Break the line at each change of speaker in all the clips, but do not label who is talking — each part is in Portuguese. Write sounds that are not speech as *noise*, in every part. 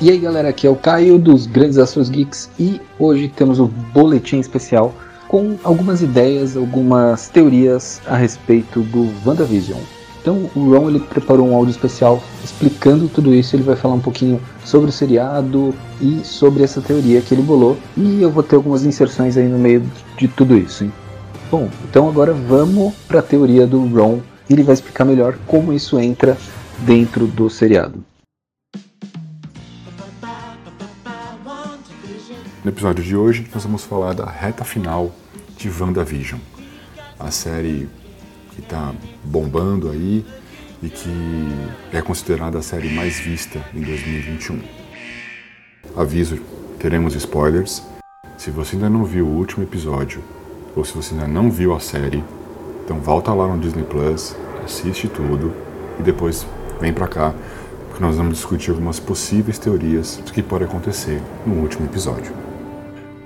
E aí galera, aqui é o Caio dos Grandes Astros Geeks e hoje temos o boletim especial com algumas ideias, algumas teorias a respeito do WandaVision. Então o Ron ele preparou um áudio especial explicando tudo isso, ele vai falar um pouquinho sobre o seriado e sobre essa teoria que ele bolou e eu vou ter algumas inserções aí no meio de tudo isso. Hein? Bom, então agora vamos para a teoria do Ron ele vai explicar melhor como isso entra dentro do seriado.
No episódio de hoje, nós vamos falar da reta final de WandaVision, a série que está bombando aí e que é considerada a série mais vista em 2021. Aviso, teremos spoilers. Se você ainda não viu o último episódio, ou se você ainda não viu a série, então volta lá no Disney Plus, assiste tudo e depois vem para cá, porque nós vamos discutir algumas possíveis teorias do que pode acontecer no último episódio.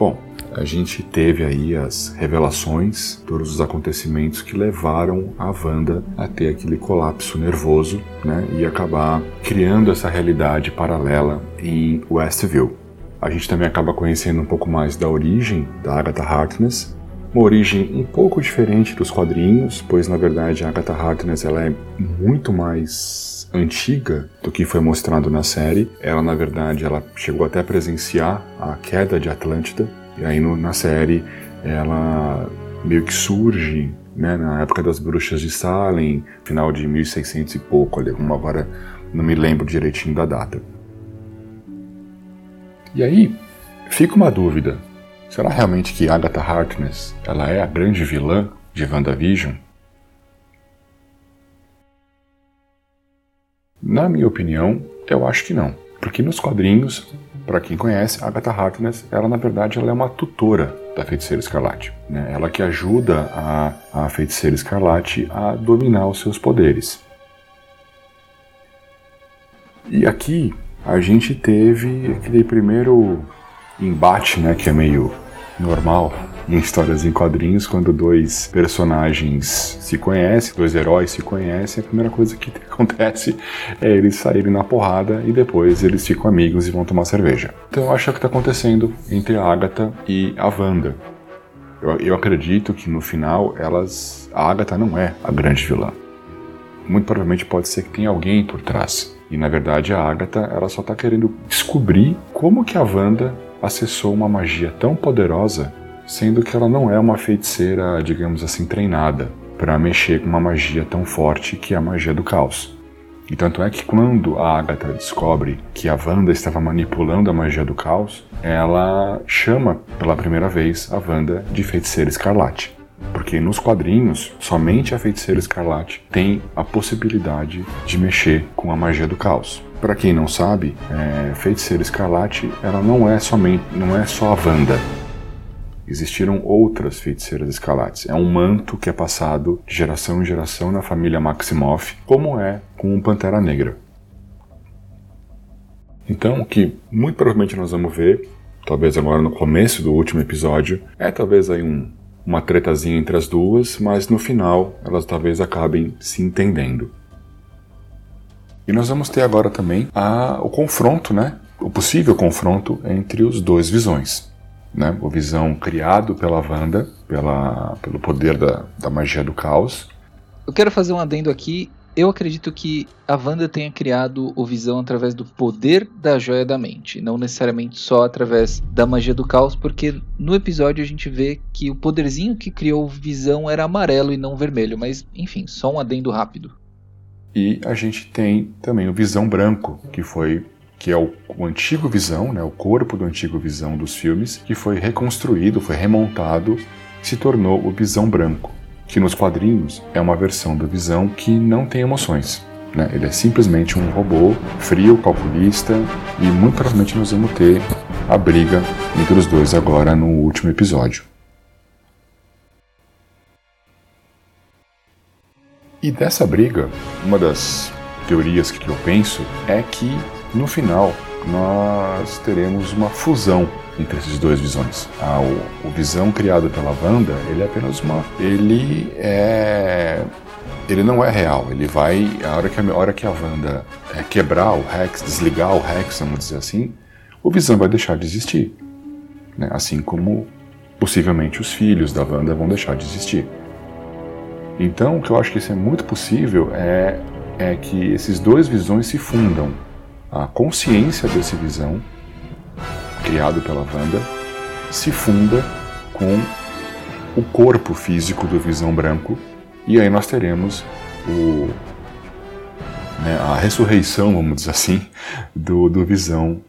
Bom, a gente teve aí as revelações, todos os acontecimentos que levaram a Wanda a ter aquele colapso nervoso, né, e acabar criando essa realidade paralela em Westview. A gente também acaba conhecendo um pouco mais da origem da Agatha Harkness, uma origem um pouco diferente dos quadrinhos, pois na verdade a Agatha Harkness ela é muito mais antiga do que foi mostrado na série. Ela na verdade ela chegou até a presenciar a queda de Atlântida e aí no, na série ela meio que surge né, na época das bruxas de Salem, final de 1600 e pouco, ali, agora não me lembro direitinho da data. E aí fica uma dúvida. Será realmente que Agatha Harkness ela é a grande vilã de WandaVision? Na minha opinião, eu acho que não. Porque nos quadrinhos, para quem conhece, Agatha Harkness, ela na verdade ela é uma tutora da Feiticeira Escarlate. Né? Ela que ajuda a, a Feiticeira Escarlate a dominar os seus poderes. E aqui a gente teve aquele primeiro embate, né, que é meio normal em histórias em quadrinhos, quando dois personagens se conhecem, dois heróis se conhecem, a primeira coisa que *laughs* acontece é eles saírem na porrada e depois eles ficam amigos e vão tomar cerveja. Então eu acho que está acontecendo entre a Agatha e a Wanda. Eu, eu acredito que no final elas. A Agatha não é a grande vilã. Muito provavelmente pode ser que tenha alguém por trás. E na verdade a Agatha ela só está querendo descobrir como que a Wanda acessou uma magia tão poderosa, sendo que ela não é uma feiticeira, digamos assim, treinada para mexer com uma magia tão forte que é a magia do caos. E tanto é que quando a Agatha descobre que a Wanda estava manipulando a magia do caos, ela chama pela primeira vez a Wanda de feiticeira escarlate. Porque nos quadrinhos, somente a feiticeira escarlate tem a possibilidade de mexer com a magia do caos. Para quem não sabe, é, Feiticeira Escarlate ela não é somente, não é só a Wanda. Existiram outras feiticeiras escarlates. É um manto que é passado de geração em geração na família Maximoff, como é com o Pantera Negra. Então, o que muito provavelmente nós vamos ver, talvez agora no começo do último episódio, é talvez aí um, uma tretazinha entre as duas, mas no final elas talvez acabem se entendendo. E nós vamos ter agora também a, o confronto, né? O possível confronto entre os dois visões. Né? O visão criado pela Wanda, pela, pelo poder da, da magia do caos.
Eu quero fazer um adendo aqui. Eu acredito que a Wanda tenha criado o Visão através do poder da joia da mente, não necessariamente só através da magia do caos, porque no episódio a gente vê que o poderzinho que criou o Visão era amarelo e não vermelho, mas enfim, só um adendo rápido.
E a gente tem também o Visão Branco, que foi que é o, o, antigo Visão, né, o corpo do antigo Visão dos filmes, que foi reconstruído, foi remontado, se tornou o Visão Branco, que nos quadrinhos é uma versão do Visão que não tem emoções. Né? Ele é simplesmente um robô frio, calculista, e muito provavelmente nós vamos ter a briga entre os dois agora no último episódio. E dessa briga, uma das teorias que eu penso é que no final nós teremos uma fusão entre esses dois visões. Ah, o, o visão criado pela Wanda, ele é apenas uma. Ele é ele não é real. Ele vai. A hora que a, a hora que a Wanda é, quebrar o Rex, desligar o Rex, vamos dizer assim, o Visão vai deixar de existir. Né? Assim como possivelmente os filhos da Wanda vão deixar de existir. Então, o que eu acho que isso é muito possível é, é que esses dois visões se fundam. A consciência desse visão, criado pela Wanda, se funda com o corpo físico do visão branco, e aí nós teremos o, né, a ressurreição, vamos dizer assim, do, do visão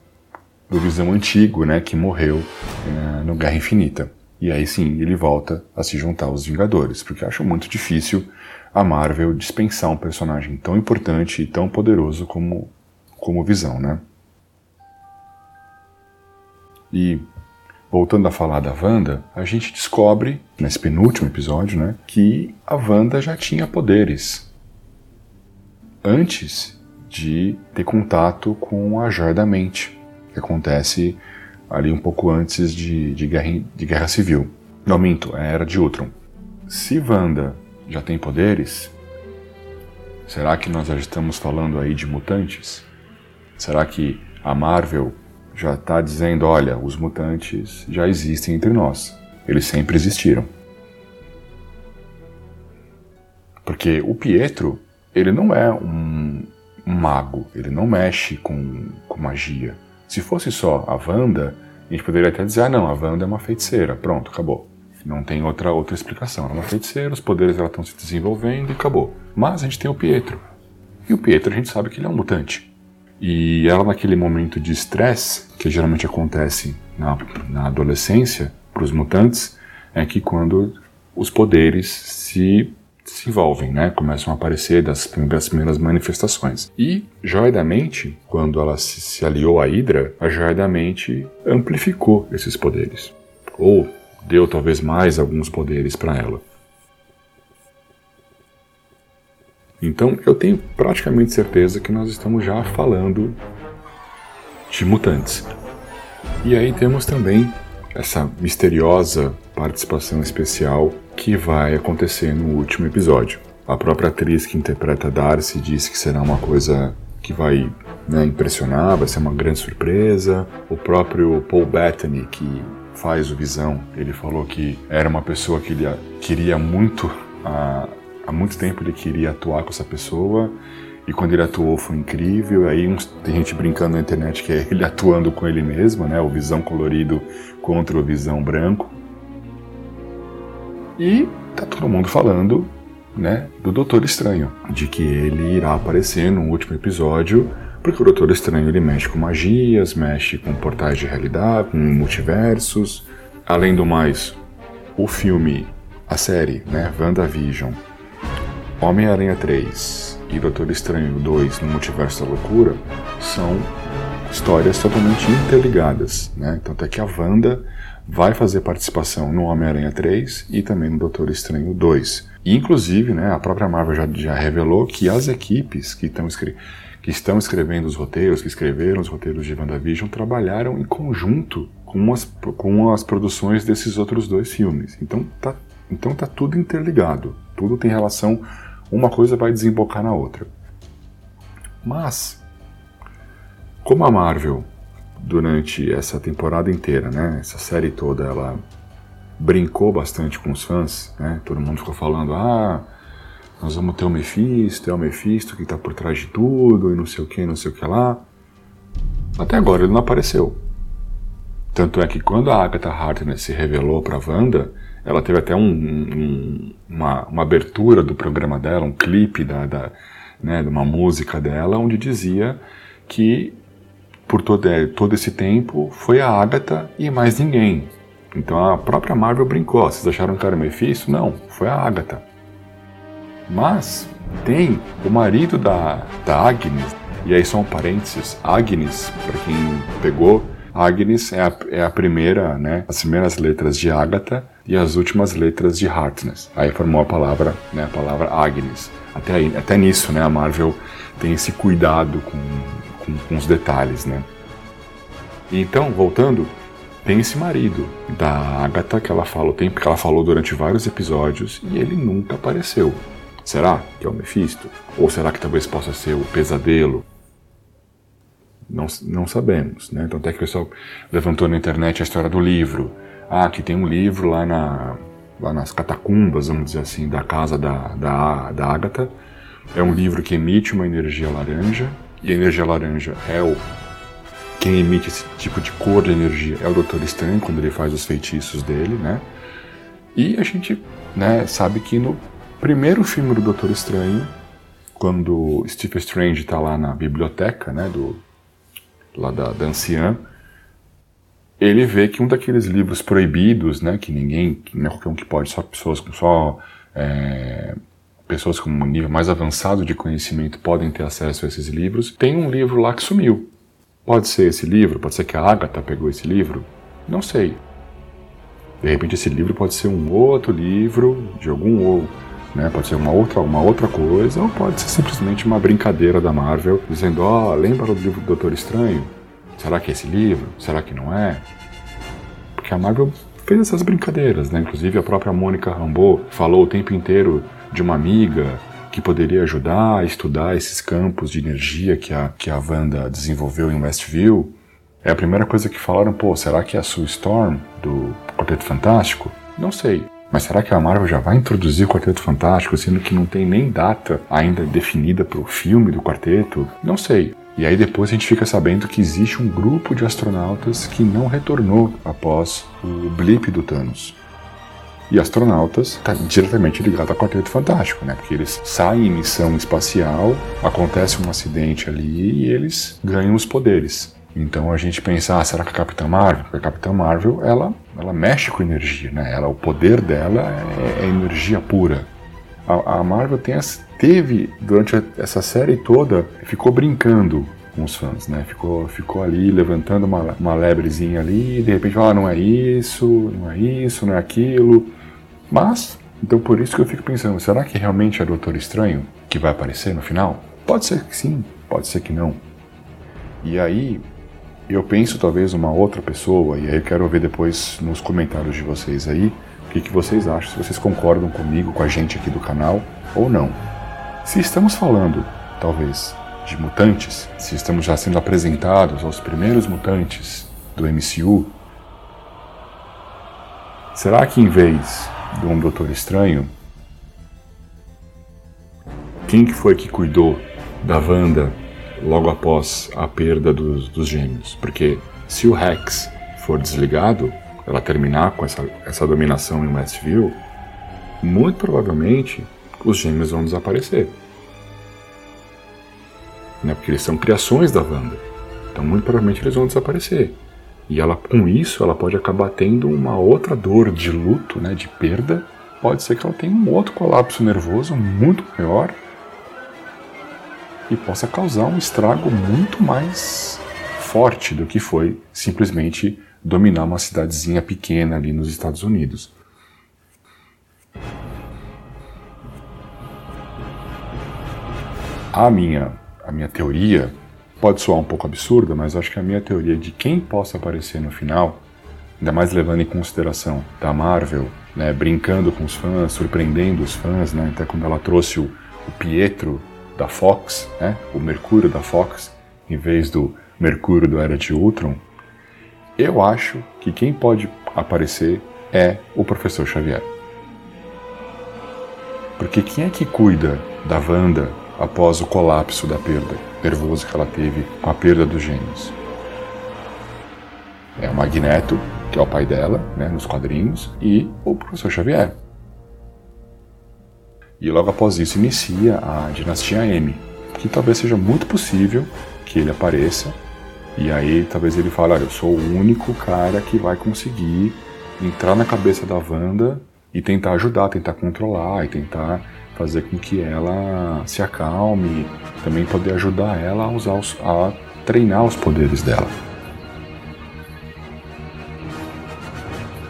do visão antigo, né, que morreu é, no Guerra Infinita. E aí sim, ele volta a se juntar aos Vingadores, porque acho muito difícil a Marvel dispensar um personagem tão importante e tão poderoso como como Visão, né? E voltando a falar da Wanda, a gente descobre, nesse penúltimo episódio, né, que a Wanda já tinha poderes. Antes de ter contato com a Joia da Mente, que acontece ali um pouco antes de, de, guerra, de guerra Civil. Não minto, é Era de Ultron. Se Wanda já tem poderes, será que nós já estamos falando aí de mutantes? Será que a Marvel já está dizendo, olha, os mutantes já existem entre nós. Eles sempre existiram. Porque o Pietro, ele não é um, mago, ele não mexe com, com magia. Se fosse só a Wanda, a gente poderia até dizer, ah não, a Wanda é uma feiticeira, pronto, acabou. Não tem outra, outra explicação. Ela é uma feiticeira, os poderes estão se desenvolvendo e acabou. Mas a gente tem o Pietro. E o Pietro a gente sabe que ele é um mutante. E ela, naquele momento de estresse, que geralmente acontece na, na adolescência, para os mutantes, é que quando os poderes se se envolvem, né? Começam a aparecer das primeiras, primeiras manifestações. E Joia da Mente, quando ela se, se aliou à Hydra, a Joia da Mente amplificou esses poderes. Ou deu talvez mais alguns poderes para ela. Então eu tenho praticamente certeza que nós estamos já falando de mutantes. E aí temos também essa misteriosa participação especial que vai acontecer no último episódio. A própria atriz que interpreta Darcy disse que será uma coisa que vai né, impressionar, vai ser uma grande surpresa. O próprio Paul Bettany, que faz o Visão, ele falou que era uma pessoa que ele queria muito a, há muito tempo ele queria atuar com essa pessoa e quando ele atuou foi incrível. Aí uns, tem gente brincando na internet que é ele *laughs* atuando com ele mesmo, né? O visão colorido contra o visão branco. E tá todo mundo falando, né, do Doutor Estranho, de que ele irá aparecer no último episódio, porque o Doutor Estranho ele mexe com magias, mexe com portais de realidade, com multiversos. Além do mais, o filme, a série, né, WandaVision, Homem-Aranha 3 e Doutor Estranho 2 no Multiverso da Loucura são histórias totalmente interligadas, né? Tanto é que a Wanda vai fazer participação no Homem-Aranha 3 e também no Doutor Estranho 2. E, inclusive, né, a própria Marvel já, já revelou que as equipes que estão, que estão escrevendo os roteiros, que escreveram os roteiros de WandaVision, trabalharam em conjunto com as, com as produções desses outros dois filmes. Então tá, então tá tudo interligado, tudo tem relação uma coisa vai desembocar na outra. Mas, como a Marvel, durante essa temporada inteira, né, essa série toda, ela brincou bastante com os fãs, né, todo mundo ficou falando, ah, nós vamos ter o Mephisto, é o Mephisto que está por trás de tudo, e não sei o que, não sei o que lá. Até agora ele não apareceu. Tanto é que quando a Agatha Harkness se revelou para Wanda, ela teve até um, um, uma, uma, abertura do programa dela, um clipe da, da, né, de uma música dela, onde dizia que por todo, é, todo esse tempo foi a Agatha e mais ninguém. Então a própria Marvel brincou. Vocês acharam que era Mephisto? Não, foi a Agatha. Mas tem o marido da, da Agnes, e aí são parênteses, Agnes, para quem pegou, Agnes é a, é a primeira, né, as primeiras letras de Agatha e as últimas letras de Harkness. Aí formou a palavra, né, a palavra Agnes. Até, aí, até nisso, né, a Marvel tem esse cuidado com, com, com os detalhes, né. Então, voltando, tem esse marido da Agatha que ela fala o tempo que ela falou durante vários episódios e ele nunca apareceu. Será que é o Mephisto? Ou será que talvez possa ser o Pesadelo? Não, não sabemos, né? Então até que o pessoal levantou na internet a história do livro. Ah, que tem um livro lá, na, lá nas catacumbas, vamos dizer assim, da casa da, da, da Agatha. É um livro que emite uma energia laranja, e a energia laranja é o quem emite esse tipo de cor de energia é o Doutor Estranho quando ele faz os feitiços dele, né? E a gente, né, sabe que no primeiro filme do Doutor Estranho, quando Stephen Strange está lá na biblioteca, né, do lá da, da anciã, ele vê que um daqueles livros proibidos, né, que ninguém, que não é qualquer um que pode, só pessoas com só é, pessoas com um nível mais avançado de conhecimento podem ter acesso a esses livros. Tem um livro lá que sumiu. Pode ser esse livro, pode ser que a Agatha pegou esse livro, não sei. De repente esse livro pode ser um outro livro de algum ou, né? Pode ser uma outra, uma outra coisa, ou pode ser simplesmente uma brincadeira da Marvel, dizendo, ó, oh, lembra do livro do Doutor Estranho? Será que é esse livro? Será que não é? Porque a Marvel fez essas brincadeiras, né? Inclusive a própria Mônica Rambeau falou o tempo inteiro de uma amiga que poderia ajudar a estudar esses campos de energia que a, que a Wanda desenvolveu em Westview. É a primeira coisa que falaram, pô, será que é a Sue Storm do Quarteto Fantástico? Não sei. Mas será que a Marvel já vai introduzir o Quarteto Fantástico, sendo que não tem nem data ainda definida para o filme do quarteto? Não sei. E aí depois a gente fica sabendo que existe um grupo de astronautas que não retornou após o blip do Thanos. E astronautas está diretamente ligado ao Quarteto Fantástico, né? Porque eles saem em missão espacial, acontece um acidente ali e eles ganham os poderes. Então a gente pensa, ah, será que a Capitã Marvel? Porque a Capitã Marvel, ela, ela mexe com energia, né? Ela, o poder dela é, é energia pura. A, a Marvel tem, teve, durante essa série toda, ficou brincando com os fãs, né? Ficou, ficou ali levantando uma, uma lebrezinha ali, de repente, ah, não é isso, não é isso, não é aquilo. Mas, então por isso que eu fico pensando, será que realmente é Doutor Estranho que vai aparecer no final? Pode ser que sim, pode ser que não. E aí, eu penso talvez uma outra pessoa, e aí eu quero ver depois nos comentários de vocês aí, o que, que vocês acham, se vocês concordam comigo, com a gente aqui do canal, ou não. Se estamos falando, talvez, de mutantes, se estamos já sendo apresentados aos primeiros mutantes do MCU, será que em vez de um Doutor Estranho, quem que foi que cuidou da Wanda logo após a perda dos, dos gêmeos? Porque se o Rex for desligado, ela terminar com essa, essa dominação em Westview, muito provavelmente os gêmeos vão desaparecer. Né? Porque eles são criações da Wanda. Então, muito provavelmente eles vão desaparecer. E ela, com isso, ela pode acabar tendo uma outra dor de luto, né, de perda. Pode ser que ela tenha um outro colapso nervoso muito maior e possa causar um estrago muito mais forte do que foi simplesmente dominar uma cidadezinha pequena ali nos Estados Unidos. A minha, a minha teoria pode soar um pouco absurda, mas acho que a minha teoria de quem possa aparecer no final, ainda mais levando em consideração da Marvel, né, brincando com os fãs, surpreendendo os fãs, né, até quando ela trouxe o, o Pietro da Fox, né, o Mercúrio da Fox, em vez do Mercúrio do Era de Ultron, eu acho que quem pode aparecer é o Professor Xavier. Porque quem é que cuida da Wanda após o colapso da perda? nervoso que ela teve com a perda dos gêmeos. É o Magneto, que é o pai dela, né, nos quadrinhos, e o professor Xavier. E logo após isso inicia a dinastia M, que talvez seja muito possível que ele apareça e aí talvez ele fale, olha, eu sou o único cara que vai conseguir entrar na cabeça da Wanda e tentar ajudar, tentar controlar e tentar fazer com que ela se acalme, também poder ajudar ela a usar os, a treinar os poderes dela.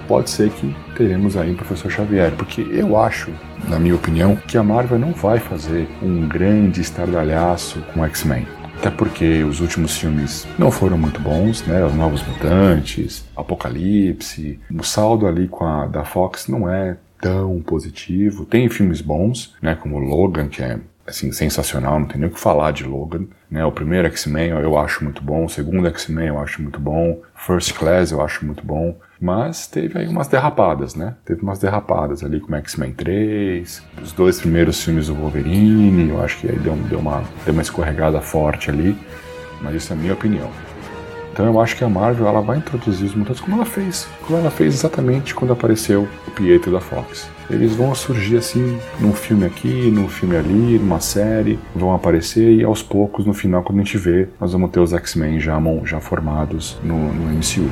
Pode ser que teremos aí o Professor Xavier, porque eu acho, na minha opinião, que a Marvel não vai fazer um grande estardalhaço com X-Men. Até porque os últimos filmes não foram muito bons, né? Os Novos Mutantes, Apocalipse, o saldo ali com a da Fox não é tão positivo. Tem filmes bons, né, como Logan, que é assim sensacional, não tem nem o que falar de Logan, né? O primeiro X-Men eu acho muito bom, o segundo X-Men eu acho muito bom, First Class eu acho muito bom, mas teve aí umas derrapadas, né? Teve umas derrapadas ali com X-Men 3, os dois primeiros filmes do Wolverine, eu acho que aí deu, deu, uma, deu uma escorregada forte ali, mas isso é a minha opinião. Então eu acho que a Marvel ela vai introduzir os mutantes como ela fez, como ela fez exatamente quando apareceu o Pietro da Fox. Eles vão surgir assim num filme aqui, num filme ali, numa série, vão aparecer e aos poucos no final quando a gente vê, nós vamos ter os X-Men já, já formados no, no MCU.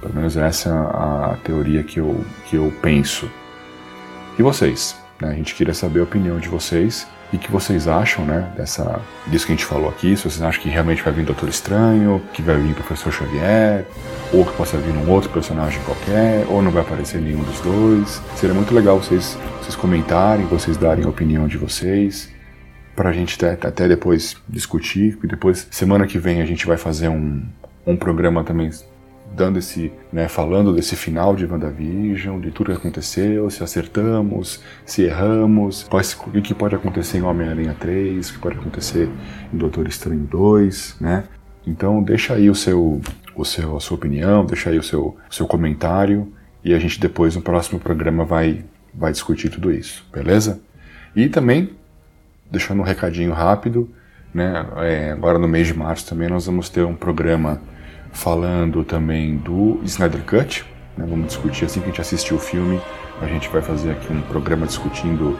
Pelo menos essa é a teoria que eu, que eu penso. E vocês? Né? A gente queria saber a opinião de vocês e que vocês acham, né, dessa, disso que a gente falou aqui, se vocês acham que realmente vai vir Doutor Estranho, que vai vir Professor Xavier, ou que possa vir um outro personagem qualquer, ou não vai aparecer nenhum dos dois. Seria muito legal vocês, vocês comentarem, vocês darem a opinião de vocês, para a gente até, até depois discutir, e depois, semana que vem, a gente vai fazer um, um programa também dando esse, né, falando desse final de WandaVision, de tudo que aconteceu, se acertamos, se erramos, o que pode acontecer em Homem-Aranha 3, o que pode acontecer em Doutor Estranho 2, né? Então deixa aí o seu, o seu, a sua opinião, deixa aí o seu, o seu comentário e a gente depois no próximo programa vai, vai discutir tudo isso, beleza? E também, deixando um recadinho rápido, né, é, agora no mês de março também nós vamos ter um programa falando também do Snyder Cut. Né? Vamos discutir assim que a gente assistir o filme. A gente vai fazer aqui um programa discutindo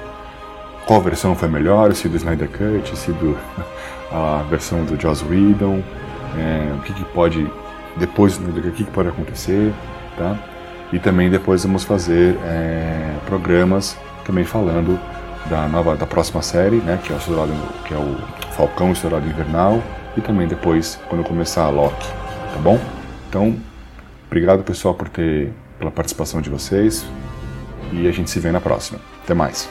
qual versão foi melhor, se do Snyder Cut, se do *laughs* a versão do Joss Whedon, é, o que, que, pode depois do Snyder Cut, o que, que, pode acontecer, tá? E também depois vamos fazer é, programas também falando da nova, da próxima série, né? Que é o que é o Falcão Estourado Invernal e também depois quando começar a Loki tá bom? Então, obrigado pessoal por ter pela participação de vocês e a gente se vê na próxima. Até mais.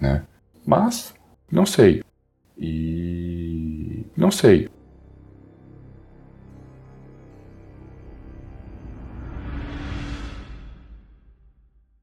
Né? Mas não sei. E não sei.